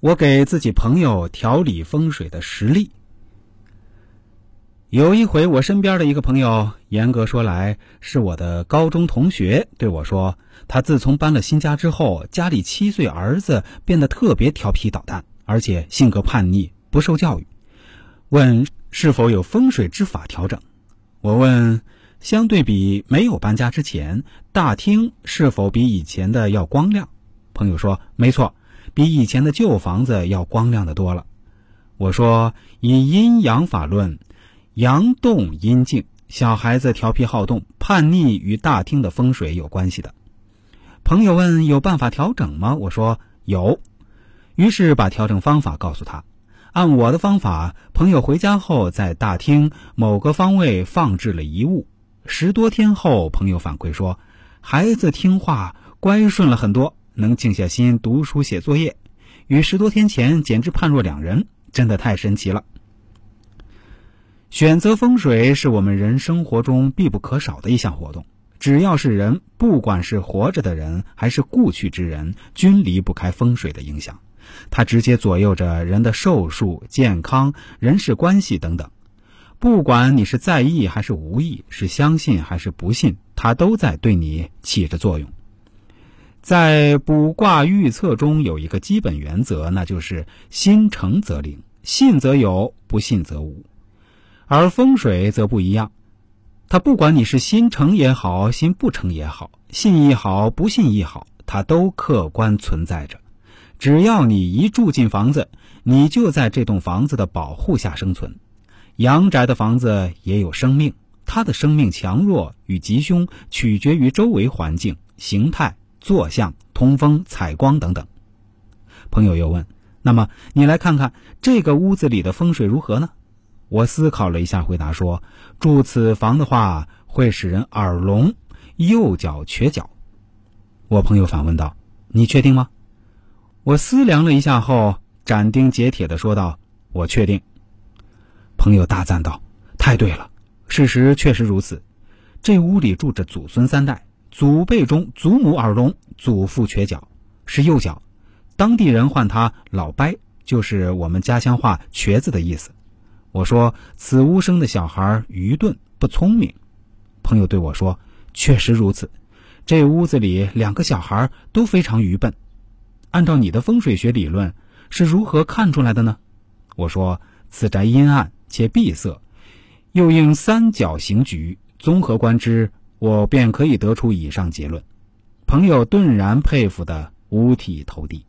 我给自己朋友调理风水的实例。有一回，我身边的一个朋友，严格说来是我的高中同学，对我说，他自从搬了新家之后，家里七岁儿子变得特别调皮捣蛋，而且性格叛逆，不受教育。问是否有风水之法调整？我问，相对比没有搬家之前，大厅是否比以前的要光亮？朋友说，没错。比以前的旧房子要光亮的多了。我说，以阴阳法论，阳动阴静，小孩子调皮好动、叛逆与大厅的风水有关系的。朋友问有办法调整吗？我说有，于是把调整方法告诉他。按我的方法，朋友回家后在大厅某个方位放置了一物。十多天后，朋友反馈说，孩子听话、乖顺了很多。能静下心读书写作业，与十多天前简直判若两人，真的太神奇了。选择风水是我们人生活中必不可少的一项活动。只要是人，不管是活着的人还是故去之人，均离不开风水的影响。它直接左右着人的寿数、健康、人事关系等等。不管你是在意还是无意，是相信还是不信，它都在对你起着作用。在卜卦预测中有一个基本原则，那就是心诚则灵，信则有，不信则无。而风水则不一样，它不管你是心诚也好，心不诚也好，信亦好，不信亦好，它都客观存在着。只要你一住进房子，你就在这栋房子的保护下生存。阳宅的房子也有生命，它的生命强弱与吉凶取决于周围环境形态。坐向、通风、采光等等。朋友又问：“那么你来看看这个屋子里的风水如何呢？”我思考了一下，回答说：“住此房的话，会使人耳聋，右脚瘸脚。”我朋友反问道：“你确定吗？”我思量了一下后，斩钉截铁的说道：“我确定。”朋友大赞道：“太对了，事实确实如此。这屋里住着祖孙三代。”祖辈中，祖母耳聋，祖父瘸脚，是右脚。当地人唤他老掰，就是我们家乡话“瘸子”的意思。我说此屋生的小孩愚钝不聪明。朋友对我说：“确实如此，这屋子里两个小孩都非常愚笨。按照你的风水学理论，是如何看出来的呢？”我说：“此宅阴暗且闭塞，又应三角形局，综合观之。”我便可以得出以上结论，朋友顿然佩服的五体投地。